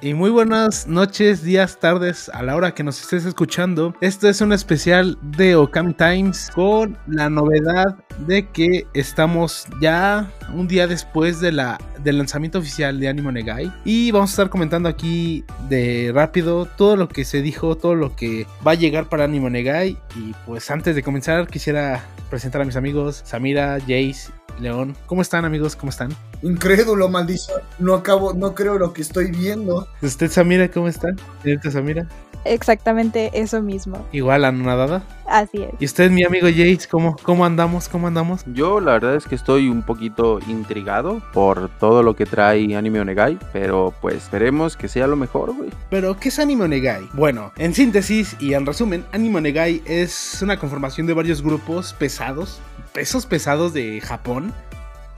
y muy buenas noches, días, tardes, a la hora que nos estés escuchando. Esto es un especial de Okami Times con la novedad de que estamos ya un día después de la, del lanzamiento oficial de Animo Negai. Y vamos a estar comentando aquí de rápido todo lo que se dijo, todo lo que va a llegar para Animo Negai. Y pues antes de comenzar quisiera presentar a mis amigos Samira, Jace León. ¿Cómo están amigos? ¿Cómo están? Incrédulo, maldición. No acabo, no creo lo que estoy viendo. ¿Usted, Samira, cómo está? Señorita Samira. Exactamente eso mismo. Igual, anonadada. Así es. ¿Y usted, mi amigo Jace, cómo, cómo andamos? ¿Cómo andamos? Yo la verdad es que estoy un poquito intrigado por todo lo que trae Anime Onegai, pero pues esperemos que sea lo mejor, güey. Pero, ¿qué es Anime Onegai? Bueno, en síntesis y en resumen, Anime Onegai es una conformación de varios grupos pesados, pesos pesados de Japón,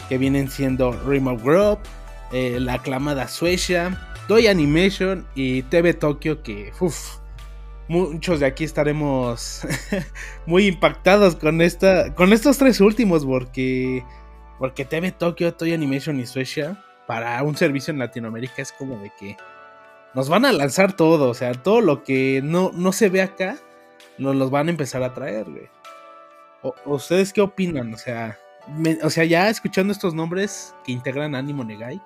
que vienen siendo Remote Group, eh, la aclamada Suecia, Toy Animation y TV Tokyo, que uff, muchos de aquí estaremos muy impactados con esta, con estos tres últimos, porque, porque TV Tokyo, Toy Animation y Suecia, para un servicio en Latinoamérica es como de que nos van a lanzar todo, o sea, todo lo que no, no se ve acá, nos los van a empezar a traer, güey. O- ¿Ustedes qué opinan? O sea, o sea, ya escuchando estos nombres que integran Animo Negai,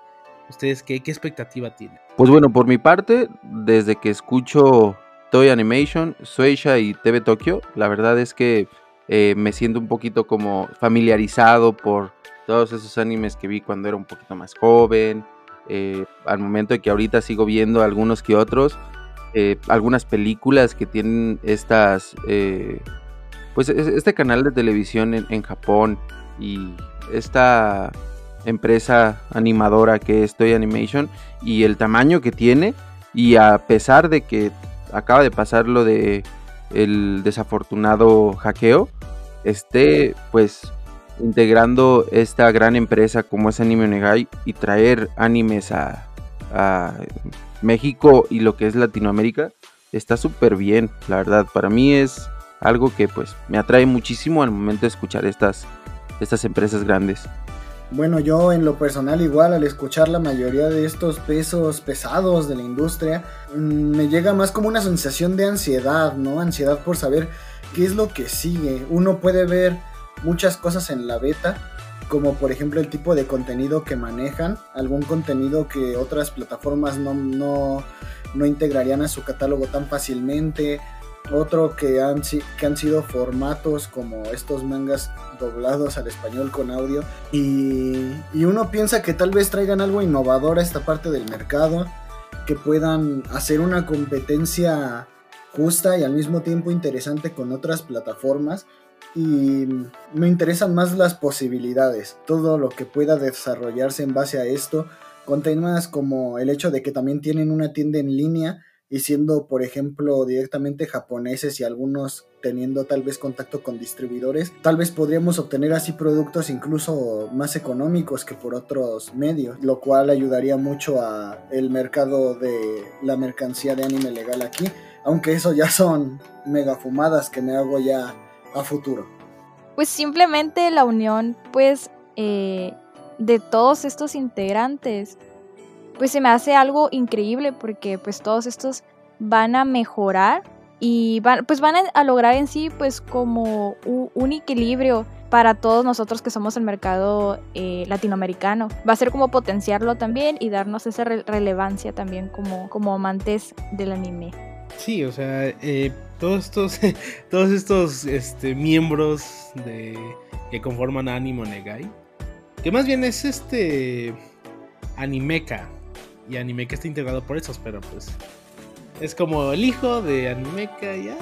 ¿ustedes qué, qué expectativa tienen? Pues bueno, por mi parte, desde que escucho Toy Animation, Suecia y TV Tokyo, la verdad es que eh, me siento un poquito como familiarizado por todos esos animes que vi cuando era un poquito más joven. eh, al momento de que ahorita sigo viendo algunos que otros, eh, algunas películas que tienen estas, pues es- este canal de televisión en Japón y esta empresa animadora que es Toy Animation y el tamaño que tiene y a pesar de que acaba de pasar lo de el desafortunado hackeo esté pues integrando esta gran empresa como es Anime Onegai y traer animes a, a México y lo que es Latinoamérica está súper bien la verdad. Para mí es algo que pues me atrae muchísimo al momento de escuchar estas estas empresas grandes Bueno, yo en lo personal igual al escuchar la mayoría de estos pesos pesados de la industria, mm, me llega más como una sensación de ansiedad, ¿no? Ansiedad por saber qué es lo que sigue. Uno puede ver muchas cosas en la beta, como por ejemplo el tipo de contenido que manejan, algún contenido que otras plataformas no, no, no integrarían a su catálogo tan fácilmente, otro que han, que han sido formatos como estos mangas doblados al español con audio. Y, y uno piensa que tal vez traigan algo innovador a esta parte del mercado, que puedan hacer una competencia justa y al mismo tiempo interesante con otras plataformas. Y me interesan más las posibilidades, todo lo que pueda desarrollarse en base a esto, con temas como el hecho de que también tienen una tienda en línea y siendo, por ejemplo, directamente japoneses y algunos teniendo tal vez contacto con distribuidores, tal vez podríamos obtener así productos incluso más económicos que por otros medios, lo cual ayudaría mucho a el mercado de la mercancía de anime legal aquí, aunque eso ya son mega fumadas que me hago ya a futuro. Pues simplemente la unión, pues, eh, de todos estos integrantes, pues se me hace algo increíble porque pues todos estos van a mejorar y van, pues van a, lograr en sí pues como un equilibrio para todos nosotros que somos el mercado eh, latinoamericano. Va a ser como potenciarlo también y darnos esa re- relevancia también como, como amantes del anime. Sí, o sea, eh, todos estos, todos estos este, miembros que conforman Animo Negai, que más bien es este Animeka, y Animeka está integrado por esos, pero pues es como el hijo de Animeka, ya.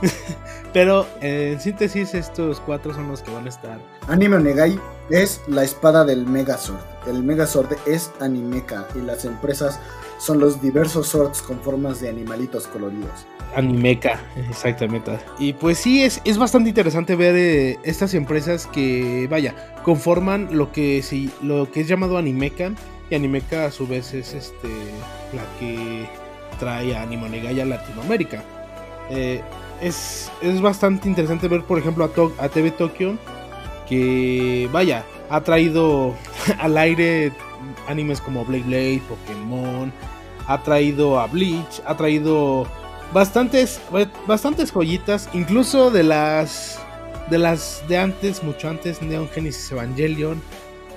pero en síntesis, estos cuatro son los que van a estar. Anime Onegai es la espada del Megazord. El Megazord es Animeka y las empresas son los diversos swords con formas de animalitos coloridos. Animeca, exactamente. Y pues sí, es, es bastante interesante ver eh, estas empresas que, vaya, conforman lo que, sí, lo que es llamado Animeca. Y Animeca a su vez es este la que trae a Animonegaya a Latinoamérica. Eh, es, es bastante interesante ver, por ejemplo, a, To- a TV Tokyo, que, vaya, ha traído al aire animes como Blade Blade, Pokémon, ha traído a Bleach, ha traído bastantes, bastantes joyitas, incluso de las de las de antes, mucho antes, Neon Genesis Evangelion,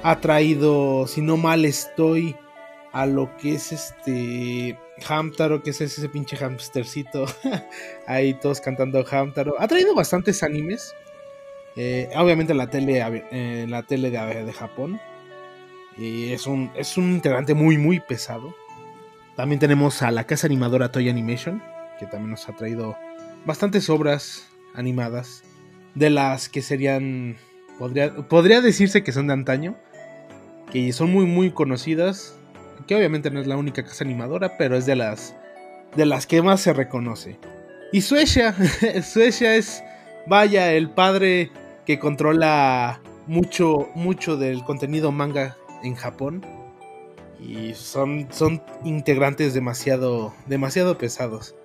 ha traído, si no mal estoy, a lo que es este Hamtaro, que es ese pinche hamstercito, ahí todos cantando Hamtaro. Ha traído bastantes animes, eh, obviamente la tele, eh, la tele de, de Japón. Y es un, es un integrante muy, muy pesado. También tenemos a la casa animadora Toy Animation, que también nos ha traído bastantes obras animadas, de las que serían, podría, podría decirse que son de antaño, que son muy, muy conocidas, que obviamente no es la única casa animadora, pero es de las, de las que más se reconoce. Y Suecia, Suecia es, vaya, el padre que controla mucho, mucho del contenido manga en Japón y son, son integrantes demasiado, demasiado pesados.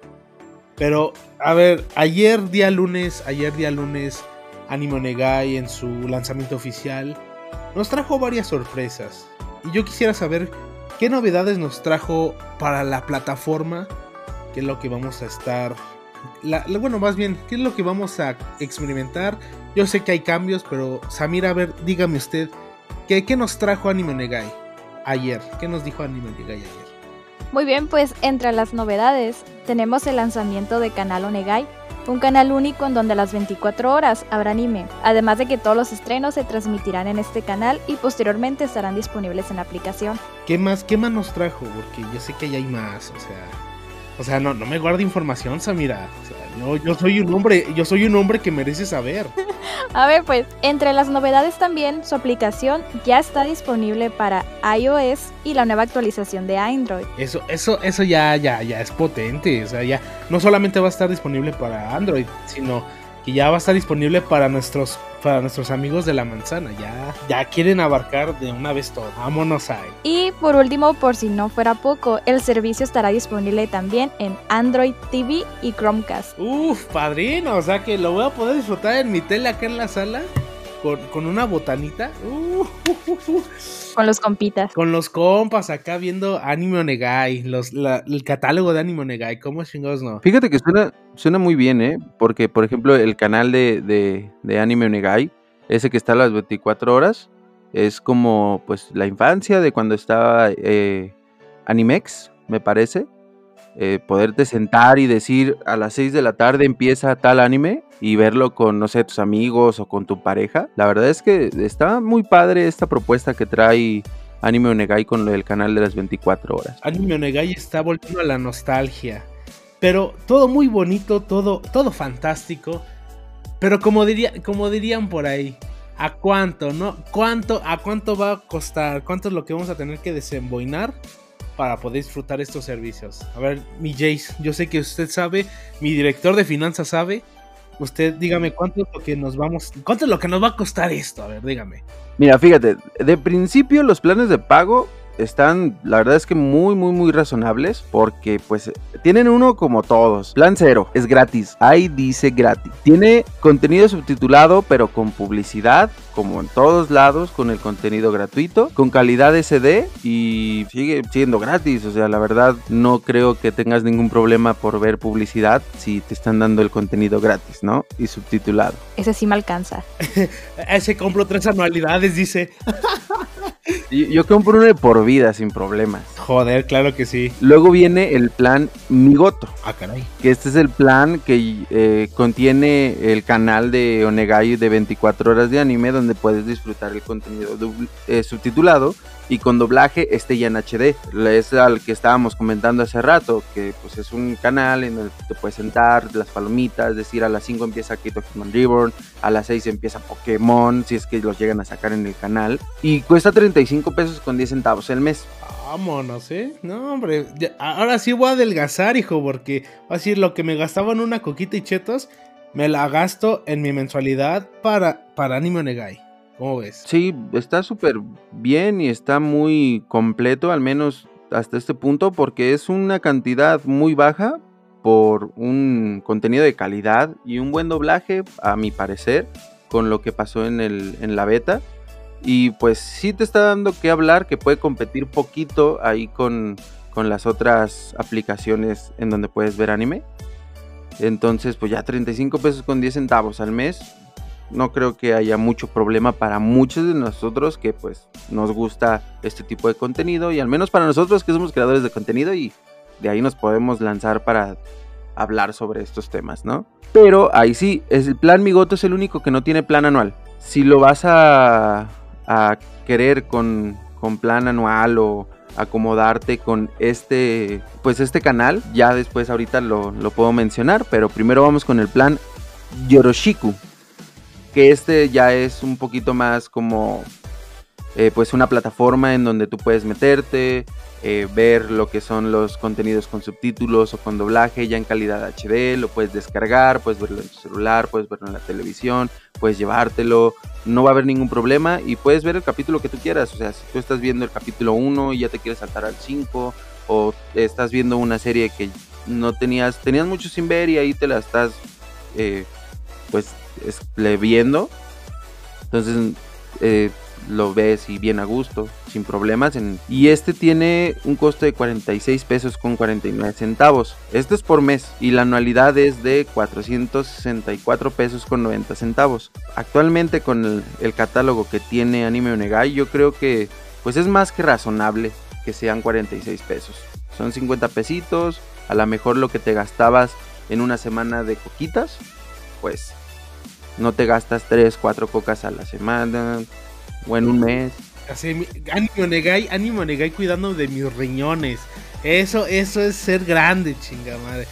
Pero, a ver, ayer día lunes, ayer día lunes, Anime Negai en su lanzamiento oficial nos trajo varias sorpresas. Y yo quisiera saber qué novedades nos trajo para la plataforma, que es lo que vamos a estar... bueno, más bien, qué es lo que vamos a experimentar. Yo sé que hay cambios, pero Samira, a ver, dígame usted, ¿qué, qué nos trajo Anime Negai? ayer. ¿Qué nos dijo Anime Onegai ayer? Muy bien, pues entre las novedades tenemos el lanzamiento de Canal Onegai, un canal único en donde las 24 horas habrá anime, además de que todos los estrenos se transmitirán en este canal y posteriormente estarán disponibles en la aplicación. ¿Qué más, qué más nos trajo? Porque yo sé que ya hay más, o sea, o sea, no, no me guarde información, Samira. O sea, yo, soy un hombre, yo soy un hombre que merece saber. A ver, pues, entre las novedades también, su aplicación ya está disponible para iOS y la nueva actualización de Android. Eso, eso, eso ya, ya, ya es potente. O sea, ya no solamente va a estar disponible para Android, sino que ya va a estar disponible para nuestros para nuestros amigos de la manzana. Ya, ya quieren abarcar de una vez todo. Vámonos ahí. Y por último, por si no fuera poco, el servicio estará disponible también en Android TV y Chromecast. Uf, padrino, o sea que lo voy a poder disfrutar en mi tele acá en la sala con, una botanita. con los compitas. Con los compas acá viendo Anime Onegai, los, el catálogo de Anime Onegai, ¿cómo chingados no? Fíjate que suena, suena muy bien, ¿eh? Porque, por ejemplo, el canal de, de, Anime Onegai, ese que está a las 24 horas, es como pues la infancia de cuando estaba eh, Animex, me parece. Eh, poderte sentar y decir a las 6 de la tarde empieza tal anime y verlo con, no sé, tus amigos o con tu pareja. La verdad es que está muy padre esta propuesta que trae Anime Onegai con el canal de las 24 horas. Anime Onegai está volviendo a la nostalgia. Pero todo muy bonito, todo, todo fantástico. Pero como, diría, como dirían por ahí, ¿a cuánto, no? ¿Cuánto, ¿A cuánto va a costar? ¿Cuánto es lo que vamos a tener que desemboinar para poder disfrutar estos servicios. A ver, mi Jace, yo sé que usted sabe, mi director de finanzas sabe. Usted dígame cuánto es lo que nos vamos, cuánto es lo que nos va a costar esto, a ver, dígame. Mira, fíjate, de principio los planes de pago están, la verdad es que muy, muy, muy razonables porque pues tienen uno como todos. Plan cero, es gratis. Ahí dice gratis. Tiene contenido subtitulado pero con publicidad, como en todos lados, con el contenido gratuito, con calidad SD y sigue siendo gratis. O sea, la verdad no creo que tengas ningún problema por ver publicidad si te están dando el contenido gratis, ¿no? Y subtitulado. Ese sí me alcanza. Ese compro tres anualidades, dice. Yo, compro uno de por vida sin problemas. Joder, claro que sí. Luego viene el plan Migoto. Ah, caray. Que este es el plan que eh, contiene el canal de Onegai de 24 horas de anime donde puedes disfrutar el contenido eh, subtitulado y con doblaje este ya en HD. Es al que estábamos comentando hace rato, que pues es un canal en el que te puedes sentar, las palomitas, es decir, a las 5 empieza Kito Human Reborn, a las 6 empieza Pokémon, si es que los llegan a sacar en el canal, y cuesta 35 pesos con 10 centavos el mes. Vámonos, ¿eh? No, hombre, ahora sí voy a adelgazar, hijo, porque va a decir lo que me gastaba en una coquita y chetos, me la gasto en mi mensualidad para, para Anime Negai. ¿Cómo ves? Sí, está súper bien y está muy completo, al menos hasta este punto, porque es una cantidad muy baja por un contenido de calidad y un buen doblaje, a mi parecer, con lo que pasó en, el, en la beta. Y pues sí te está dando que hablar, que puede competir poquito ahí con, con las otras aplicaciones en donde puedes ver anime. Entonces, pues ya 35 pesos con 10 centavos al mes. No creo que haya mucho problema para muchos de nosotros que pues nos gusta este tipo de contenido y al menos para nosotros que somos creadores de contenido y de ahí nos podemos lanzar para hablar sobre estos temas, ¿no? Pero ahí sí, el plan Migoto es el único que no tiene plan anual. Si lo vas a, a querer con, con plan anual o acomodarte con este pues este canal. Ya después ahorita lo, lo, puedo mencionar pero primero vamos con el plan Yoroshiku que este ya es un poquito más como eh, pues una plataforma en donde tú puedes meterte eh, ver lo que son los contenidos con subtítulos o con doblaje ya en calidad HD, lo puedes descargar, puedes verlo en tu celular, puedes verlo en la televisión, puedes llevártelo, no va a haber ningún problema y puedes ver el capítulo que tú quieras, o sea, si tú estás viendo el capítulo 1 y ya te quieres saltar al 5 o estás viendo una serie que no tenías, tenías mucho sin ver y ahí te la estás eh, pues viendo, entonces eh, lo ves y bien a gusto, sin problemas. y este tiene un costo de 46 pesos con 49 centavos. Esto es por mes y la anualidad es de 464 pesos con 90 centavos. Actualmente con el, el catálogo que tiene Anime Onegai, yo creo que pues es más que razonable que sean 46 pesos. Son 50 pesitos, a lo mejor lo que te gastabas en una semana de coquitas, pues no te gastas 3, 4 cocas a la semana, o en un mes. Así, ánimo Negai, ánimo Negai cuidando de mis riñones. Eso, eso es ser grande, chinga madre.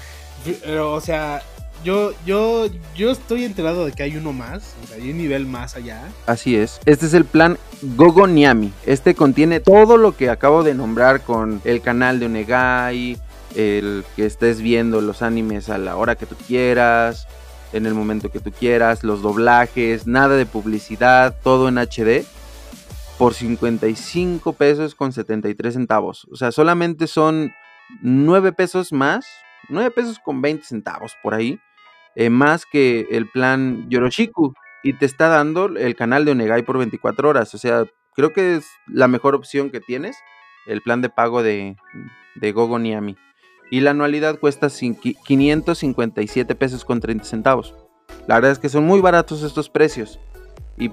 Pero, o sea, yo, yo, yo estoy enterado de que hay uno más, o sea, hay un nivel más allá. Así es. Este es el plan Gogo Niami. Este contiene todo lo que acabo de nombrar con el canal de Onegai, el que estés viendo los animes a la hora que tú quieras, en el momento que tú quieras, los doblajes, nada de publicidad, todo en HD por 55 pesos con 73 centavos. O sea, solamente son 9 pesos más, 9 pesos con 20 centavos por ahí, eh, más que el plan Yoroshiku. Y te está dando el canal de Onegai por 24 horas. O sea, creo que es la mejor opción que tienes, el plan de pago de, de Gogo Niami. Y la anualidad cuesta 557 pesos con 30 centavos. La verdad es que son muy baratos estos precios. Y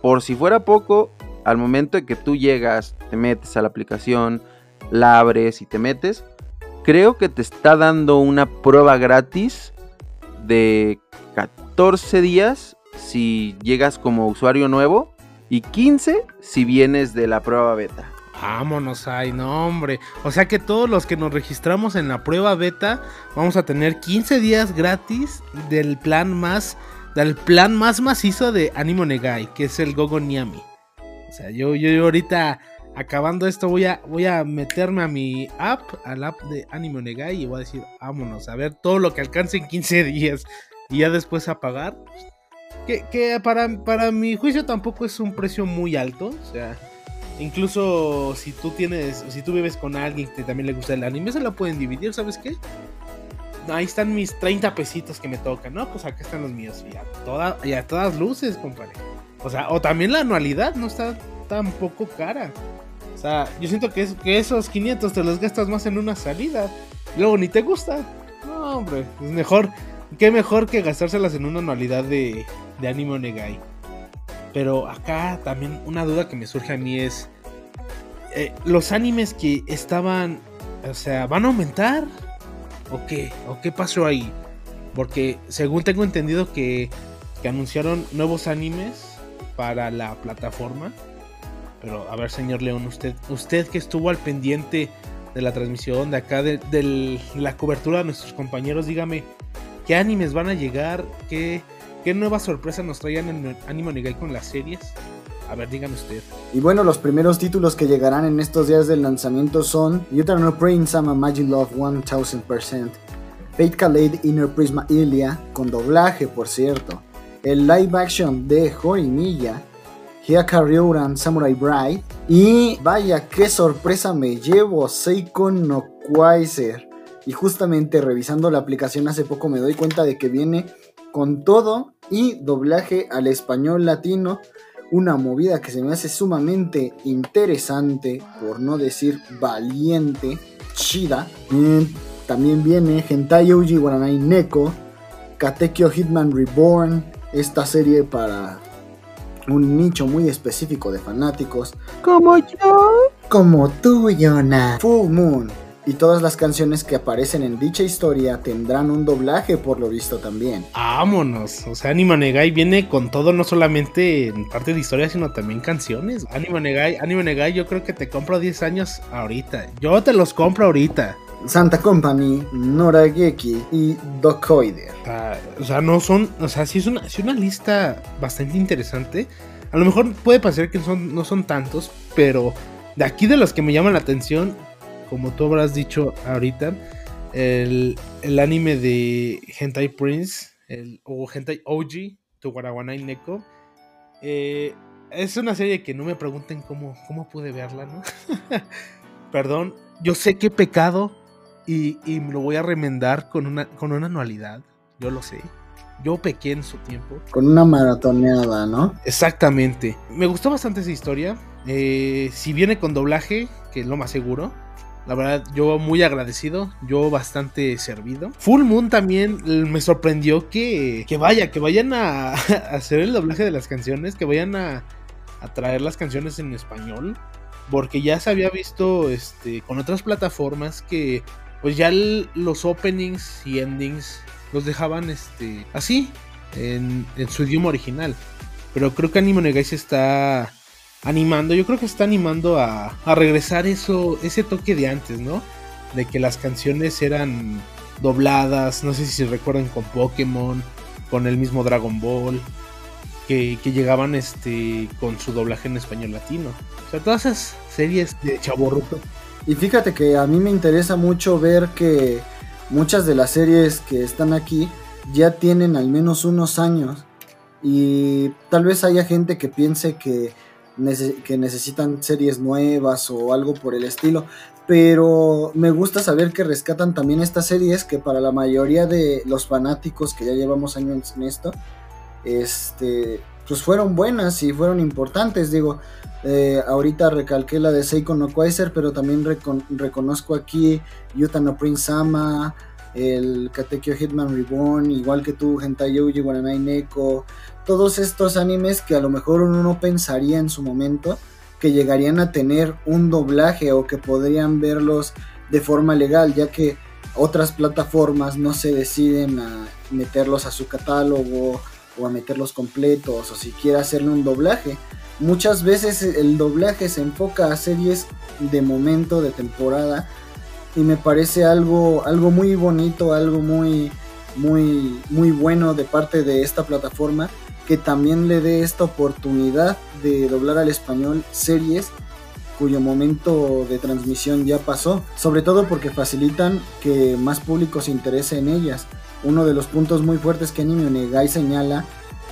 por si fuera poco, al momento de que tú llegas, te metes a la aplicación, la abres y te metes, creo que te está dando una prueba gratis de 14 días si llegas como usuario nuevo y 15 si vienes de la prueba beta. Vámonos ahí, no hombre. O sea que todos los que nos registramos en la prueba beta vamos a tener 15 días gratis del plan más del plan más macizo de Animo Negai, que es el Gogo Niami. O sea, yo, yo, ahorita acabando esto voy a, voy a meterme a mi app, al app de Anime Negai y voy a decir, vámonos, a ver todo lo que alcance en 15 días y ya después a pagar. Que, que para, para mi juicio tampoco es un precio muy alto, o sea, incluso si tú tienes, si tú vives con alguien que también le gusta el anime, se lo pueden dividir, ¿sabes qué? Ahí están mis 30 pesitos que me tocan, ¿no? Pues acá están los míos. Y a, toda, y a todas luces, compadre. O sea, o también la anualidad no está tan poco cara. O sea, yo siento que, es, que esos 500 te los gastas más en una salida. luego ni te gusta. No, hombre, es mejor. Qué mejor que gastárselas en una anualidad de, de Anime Negai. Pero acá también una duda que me surge a mí es. Eh, los animes que estaban. O sea, ¿van a aumentar? ¿O qué? ¿O qué pasó ahí? Porque según tengo entendido que, que anunciaron nuevos animes para la plataforma. Pero a ver, señor León, usted, usted que estuvo al pendiente de la transmisión de acá, de, la cobertura de nuestros compañeros, dígame, ¿qué animes van a llegar? ¿Qué, qué nuevas sorpresas nos traían en Anime Negai con las series? A ver, dígame usted. Y bueno, los primeros títulos que llegarán en estos días del lanzamiento son no Praying Sama Magic Love 1000%, Fate Kaleid Inner Prisma Ilia, con doblaje por cierto, el live action de Horimiya, Hyaka Samurai Bride. Y vaya, qué sorpresa me llevo, Seiko no Quaiser. Y justamente revisando la aplicación hace poco me doy cuenta de que viene con todo y doblaje al español latino. Una movida que se me hace sumamente interesante, por no decir valiente. Shida. también viene Hentai Uji Waranai Neko, Katekyo Hitman Reborn, esta serie para un nicho muy específico de fanáticos. Como yo. Como tú, Yona. Full Moon. Y todas las canciones que aparecen en dicha historia tendrán un doblaje por lo visto también. Vámonos. O sea, Anima Negai viene con todo, no solamente en parte de historia, sino también canciones. Anima Negai, Anima Negai, yo creo que te compro 10 años ahorita. Yo te los compro ahorita. Santa Company, Norageki y Dokoider. o sea, no son. O sea, sí es una, sí una lista bastante interesante. A lo mejor puede parecer que son, no son tantos, pero de aquí de los que me llaman la atención, como tú habrás dicho ahorita, el, anime de Hentai Prince, el, o Hentai OG, Tuwarawanai Neko, eh, es una serie que no me pregunten cómo, cómo pude verla, ¿no? Perdón, yo sé he pecado y, y, lo voy a remendar con una, con una anualidad, yo lo sé. Yo pequé en su tiempo. Con una maratoneada, ¿no? Exactamente. Me gustó bastante esa historia. Eh, si viene con doblaje, que es lo más seguro, la verdad, yo muy agradecido, yo bastante servido. Full Moon también me sorprendió que, que vaya, que vayan a, hacer el doblaje de las canciones, que vayan a, a, traer las canciones en español. Porque ya se había visto este, con otras plataformas que pues ya los openings y endings los dejaban este, así, en, en su idioma original. Pero creo que Animo Negai se está animando, yo creo que está animando a, regresar eso, ese toque de antes, ¿no? De que las canciones eran dobladas, no sé si se recuerdan con Pokémon, con el mismo Dragon Ball, que, llegaban este con su doblaje en español latino. O sea, todas esas series de chaborruto. Y fíjate que a mí me interesa mucho ver que muchas de las series que están aquí ya tienen al menos unos años. Y tal vez haya gente que piense que que necesitan series nuevas o algo por el estilo. Pero me gusta saber que rescatan también estas series que para la mayoría de los fanáticos que ya llevamos años en esto, este, pues fueron buenas y fueron importantes. Digo, eh, ahorita recalqué la de Seiko no Quasar, pero también reconozco aquí Yuta no Prince Sama, el Katekyo Hitman Reborn, igual que tú, Hentai Yuji Wananai Neko, todos estos animes que a lo mejor uno no pensaría en su momento que llegarían a tener un doblaje o que podrían verlos de forma legal, ya que otras plataformas no se deciden a meterlos a su catálogo o a meterlos completos o siquiera hacerle un doblaje. Muchas veces el doblaje se enfoca a series de momento, de temporada, y me parece algo, algo muy bonito, algo muy, muy, muy bueno de parte de esta plataforma que también le dé esta oportunidad de doblar al español series cuyo momento de transmisión ya pasó, sobre todo porque facilitan que más público se interese en ellas. Uno de los puntos muy fuertes que Anime Negai señala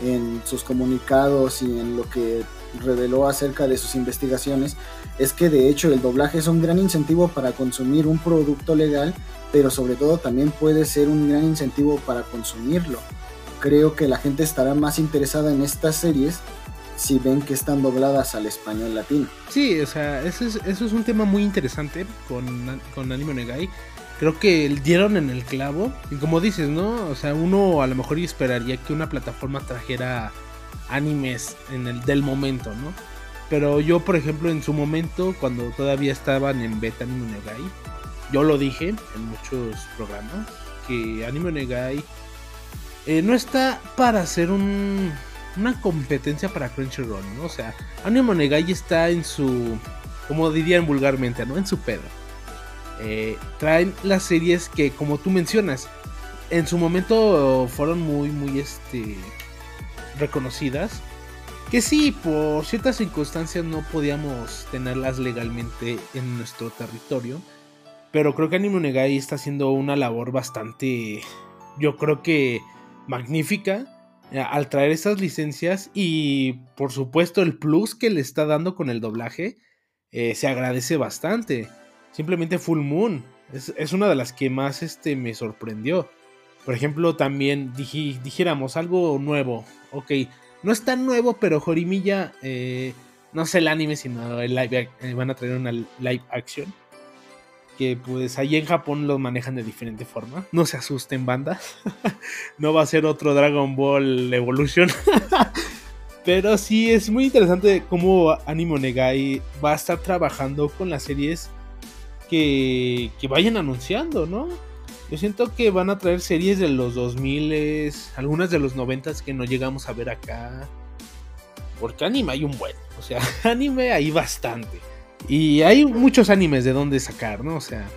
en sus comunicados y en lo que reveló acerca de sus investigaciones es que de hecho el doblaje es un gran incentivo para consumir un producto legal, pero sobre todo también puede ser un gran incentivo para consumirlo. Creo que la gente estará más interesada en estas series si ven que están dobladas al español latino. Sí, o sea, eso es, eso es un tema muy interesante con, con Anime Negai. Creo que dieron en el clavo. Y como dices, ¿no? O sea, uno a lo mejor esperaría que una plataforma trajera animes en el del momento, ¿no? Pero yo, por ejemplo, en su momento, cuando todavía estaban en beta Anime Negai, yo lo dije en muchos programas, que Anime Negai eh, no está para hacer un, una competencia para Crunchyroll, ¿no? O sea, Anime Negai está en su, como dirían vulgarmente, ¿no? En su pedo. Eh, traen las series que, como tú mencionas, en su momento fueron muy, muy, este, reconocidas. Que sí, por ciertas circunstancias no podíamos tenerlas legalmente en nuestro territorio. Pero creo que Anime Negai está haciendo una labor bastante, yo creo que magnífica eh, al traer estas licencias y por supuesto el plus que le está dando con el doblaje eh, se agradece bastante. Simplemente Full Moon es, una de las que más este, me sorprendió. Por ejemplo, también dijéramos algo nuevo. Ok, no es tan nuevo, pero Jorimilla, eh, no sé el anime, sino el live, van a traer una live action. que pues allí en Japón los manejan de diferente forma. No se asusten bandas. no va a ser otro Dragon Ball Evolution. Pero sí es muy interesante cómo Animo Negai va a estar trabajando con las series que, vayan anunciando, ¿no? Yo siento que van a traer series de los 2000, algunas de los 90 que no llegamos a ver acá. Porque anime hay un buen, o sea, anime hay bastante. Y hay muchos animes de donde sacar, ¿no? O sea,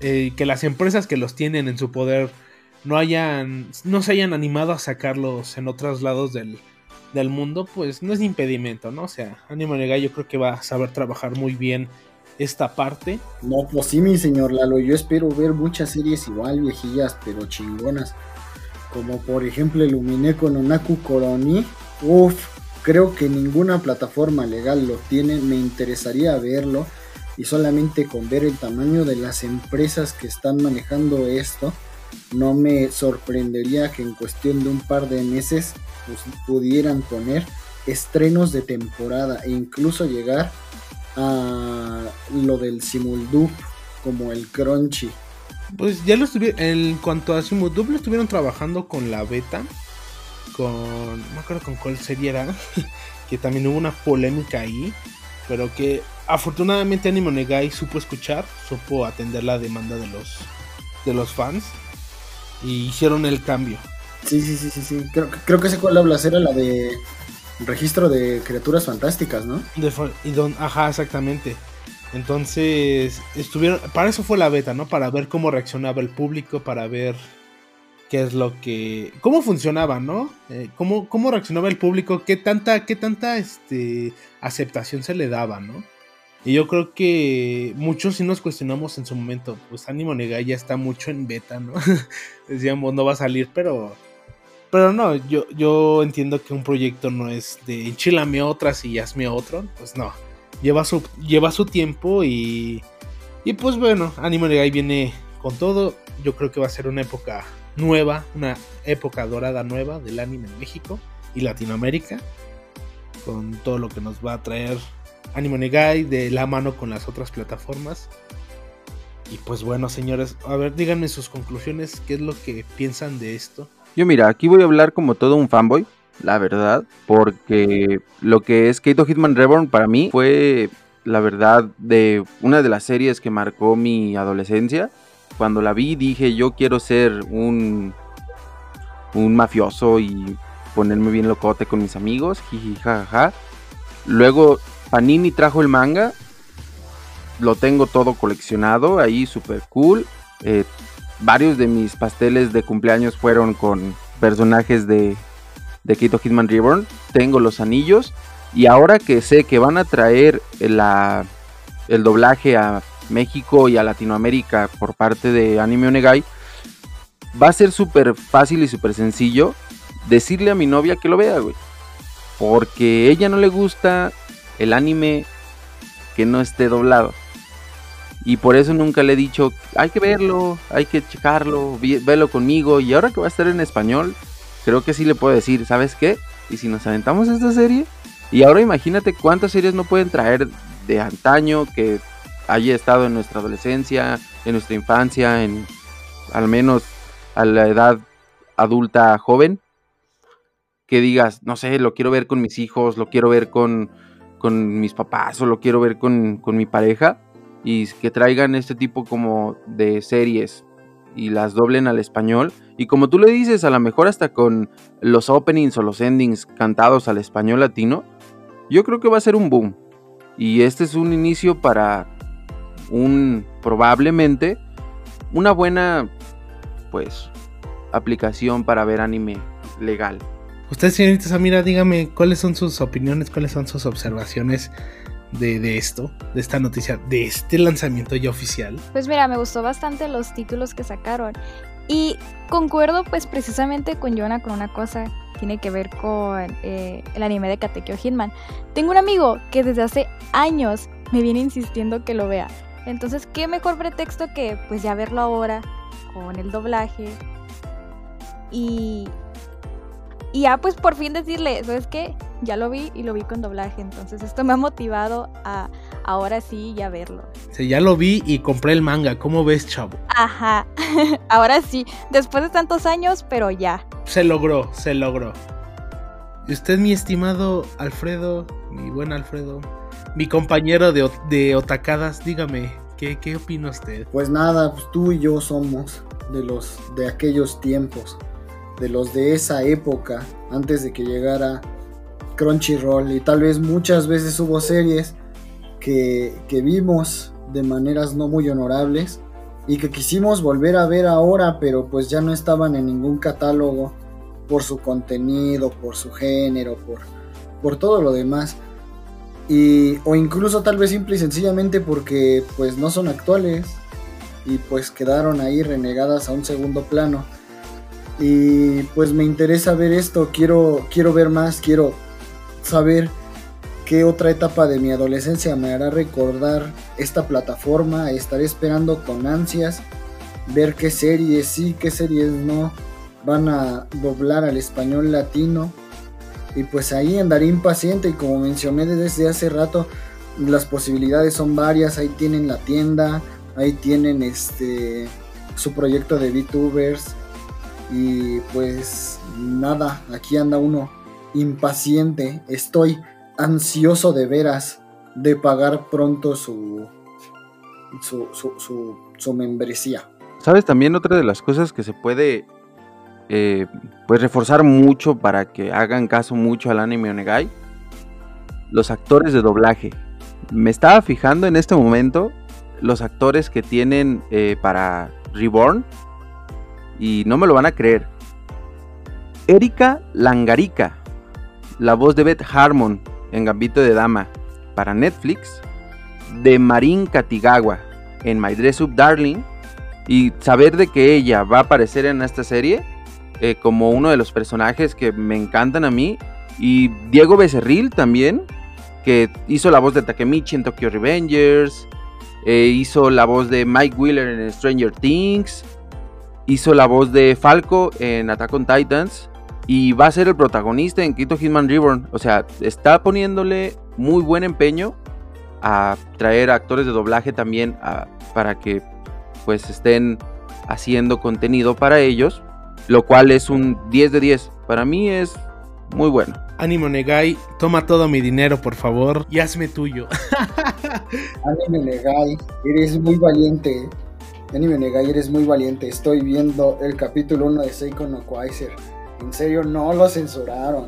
eh, que las empresas que los tienen en su poder no hayan, no se hayan animado a sacarlos en otros lados del, del mundo, pues no es impedimento, ¿no? O sea, Anime Negai yo creo que va a saber trabajar muy bien esta parte. No, pues sí, mi señor Lalo, yo espero ver muchas series igual viejillas, pero chingonas. Como por ejemplo el Umineko no Naku Koroni. Uf, Creo que ninguna plataforma legal lo tiene, me interesaría verlo y solamente con ver el tamaño de las empresas que están manejando esto, no me sorprendería que en cuestión de un par de meses pues, pudieran poner estrenos de temporada e incluso llegar a lo del Simuldub como el Crunchy. Pues ya lo estuvieron, en cuanto a Simuldub lo estuvieron trabajando con la beta con. No me acuerdo con cuál serie era. que también hubo una polémica ahí. Pero que afortunadamente Animo Negai supo escuchar, supo atender la demanda de los, de los fans. Y hicieron el cambio. Sí, sí, sí, sí, sí. Creo, creo que ese cual hablas era la de registro de criaturas fantásticas, ¿no? De, y don, ajá, exactamente. Entonces, estuvieron. Para eso fue la beta, ¿no? Para ver cómo reaccionaba el público, para ver qué es lo que. cómo funcionaba, ¿no? Eh, cómo, cómo, reaccionaba el público, qué tanta, qué tanta este, aceptación se le daba, ¿no? Y yo creo que muchos sí nos cuestionamos en su momento, pues Ánimo Negai ya está mucho en beta, ¿no? Decíamos, no va a salir, pero. Pero no, yo, yo entiendo que un proyecto no es de enchilame otras y hazme otro, pues no. Lleva su, lleva su tiempo y. Y pues bueno, Animo Negai viene con todo. Yo creo que va a ser una época nueva, una época dorada nueva del anime en México y Latinoamérica, con todo lo que nos va a traer Anime Negai de la mano con las otras plataformas. Y pues bueno, señores, a ver, díganme sus conclusiones, qué es lo que piensan de esto. Yo mira, aquí voy a hablar como todo un fanboy, la verdad, porque lo que es Kato Hitman Reborn para mí fue la verdad de una de las series que marcó mi adolescencia cuando la vi dije, yo quiero ser un, un mafioso y ponerme bien locote con mis amigos, jajaja. Luego Panini trajo el manga, lo tengo todo coleccionado, ahí super cool. Eh, varios de mis pasteles de cumpleaños fueron con personajes de, de Kito Hitman Reborn. Tengo los anillos. Y ahora que sé que van a traer el doblaje a México y a Latinoamérica por parte de Anime Onegai, va a ser súper fácil y súper sencillo decirle a mi novia que lo vea, güey. Porque ella no le gusta el anime que no esté doblado. Y por eso nunca le he dicho, hay que verlo, hay que checarlo, verlo conmigo. Y ahora que va a estar en español, creo que sí le puedo decir, ¿sabes qué? Y si nos aventamos esta serie. Y ahora imagínate cuántas series no pueden traer de antaño que haya estado en nuestra adolescencia, en nuestra infancia, en al menos a la edad adulta joven, que digas, no sé, lo quiero ver con mis hijos, lo quiero ver con, con mis papás o lo quiero ver con, con mi pareja y que traigan este tipo como de series y las doblen al español. Y como tú le dices, a lo mejor hasta con los openings o los endings cantados al español latino, yo creo que va a ser un boom. Y este es un inicio para un probablemente una buena pues aplicación para ver anime legal. Usted, señorita Samira, dígame cuáles son sus opiniones, cuáles son sus observaciones de, de, esto, de esta noticia, de este lanzamiento ya oficial. Pues mira, me gustó bastante los títulos que sacaron. Y concuerdo pues precisamente con Jonah con una cosa, tiene que ver con eh, el anime de Katekyo Hitman. Tengo un amigo que desde hace años me viene insistiendo que lo vea. Entonces, ¿qué mejor pretexto que pues ya verlo ahora con el doblaje? Y, y ya pues por fin decirle, ¿sabes qué? Ya lo vi y lo vi con doblaje. Entonces esto me ha motivado a, ahora sí ya verlo. Sí, ya lo vi y compré el manga. ¿Cómo ves, chavo? Ajá, ahora sí, después de tantos años, pero ya. Se logró, se logró. Y usted, mi estimado Alfredo, mi buen Alfredo, mi compañero de, de Otacadas, dígame, ¿qué, ¿qué opina usted? Pues nada, pues tú y yo somos de los de aquellos tiempos, de los de esa época, antes de que llegara Crunchyroll. Y tal vez muchas veces hubo series que, que vimos de maneras no muy honorables y que quisimos volver a ver ahora, pero pues ya no estaban en ningún catálogo por su contenido, por su género, por, por todo lo demás. Y, o incluso tal vez simple y sencillamente porque pues no son actuales y pues quedaron ahí renegadas a un segundo plano. Y pues me interesa ver esto, quiero, quiero ver más, quiero saber qué otra etapa de mi adolescencia me hará recordar esta plataforma. Estaré esperando con ansias ver qué series sí, qué series no van a doblar al español latino. Y pues ahí andaré impaciente y como mencioné desde hace rato, las posibilidades son varias. Ahí tienen la tienda, ahí tienen este su proyecto de VTubers. Y pues nada, aquí anda uno impaciente. Estoy ansioso de veras de pagar pronto su, su, su, su, su membresía. ¿Sabes? También otra de las cosas que se puede eh, pues reforzar mucho para que hagan caso mucho al anime Onegai. Los actores de doblaje. Me estaba fijando en este momento los actores que tienen eh, para Reborn y no me lo van a creer. Erika Langarica, la voz de Beth Harmon en Gambito de Dama para Netflix, de Marin Katigawa en My Dress Up Darling y saber de que ella va a aparecer en esta serie eh, como uno de los personajes que me encantan a mí. Y Diego Becerril también, que hizo la voz de Takemichi en Tokyo Revengers. Eh, hizo la voz de Mike Wheeler en Stranger Things. Hizo la voz de Falco en Attack on Titans. Y va a ser el protagonista en Kito Hitman Reborn. O sea, está poniéndole muy buen empeño a traer actores de doblaje también para que pues estén haciendo contenido para ellos lo cual es un 10 de 10. Para mí es muy bueno. Ánimo Negai, toma todo mi dinero, por favor, y hazme tuyo. Anime Negai, eres muy valiente. Anime Negai, eres muy valiente. Estoy viendo el capítulo 1 de Seiko no Quaiser. En serio, no lo censuraron.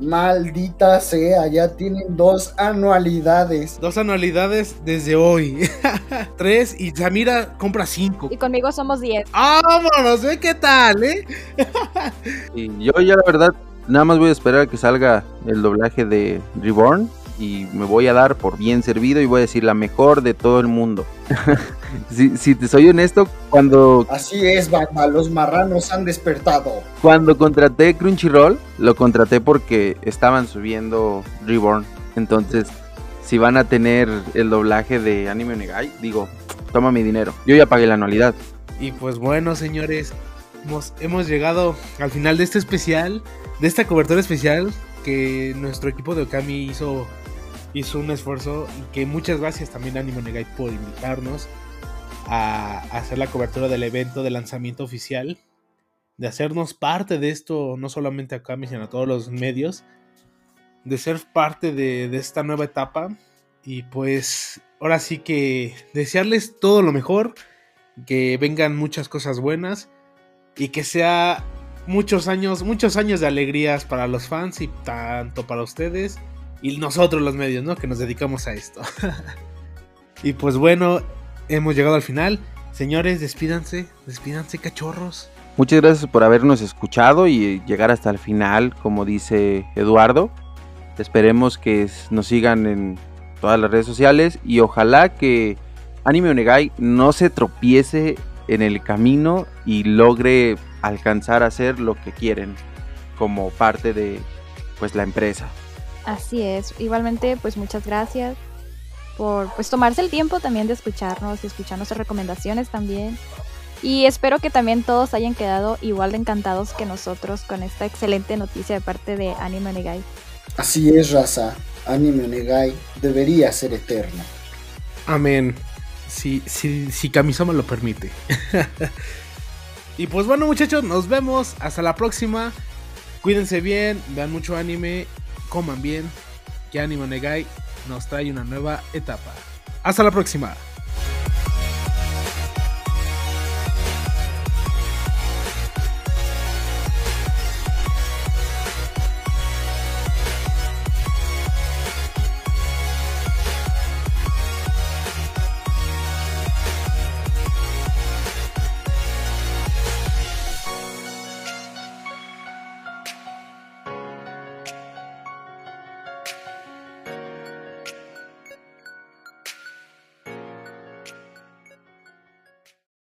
Maldita sea, ya tienen dos anualidades. Dos anualidades desde hoy. Tres y Samira compra cinco. Y conmigo somos diez. ¡Vámonos! ¿eh? ¿Qué tal, eh? y yo ya la verdad, nada más voy a esperar a que salga el doblaje de Reborn y me voy a dar por bien servido y voy a decir la mejor de todo el mundo. si, te soy honesto, cuando... Así es, Batman, los marranos han despertado. Cuando contraté Crunchyroll, lo contraté porque estaban subiendo Reborn. Entonces, si van a tener el doblaje de Anime Negai, digo, toma mi dinero. Yo ya pagué la anualidad. Y pues bueno, señores, hemos, hemos llegado al final de este especial, de esta cobertura especial que nuestro equipo de Okami hizo hizo un esfuerzo y que muchas gracias también a Animo Negai por invitarnos a, hacer la cobertura del evento de lanzamiento oficial, de hacernos parte de esto, no solamente acá, sino a todos los medios, de ser parte de, de esta nueva etapa. Y pues ahora sí que desearles todo lo mejor, que vengan muchas cosas buenas y que sea muchos años, muchos años de alegrías para los fans y tanto para ustedes y nosotros los medios, ¿no? Que nos dedicamos a esto. y pues bueno, hemos llegado al final. Señores, despídanse, despídanse, cachorros. Muchas gracias por habernos escuchado y llegar hasta el final, como dice Eduardo. Esperemos que nos sigan en todas las redes sociales y ojalá que Anime Onegai no se tropiece en el camino y logre alcanzar a hacer lo que quieren como parte de pues la empresa. Así es. Igualmente, pues muchas gracias por pues tomarse el tiempo también de escucharnos y escuchar nuestras recomendaciones también. Y espero que también todos hayan quedado igual de encantados que nosotros con esta excelente noticia de parte de Anime Onegai. Así es, raza. Anime Onegai debería ser eterno. Amén. Si, si, si Kamisama lo permite. y pues bueno, muchachos, nos vemos. Hasta la próxima. Cuídense bien, vean mucho anime, coman bien. Que Anime Negai nos trae una nueva etapa. Hasta la próxima.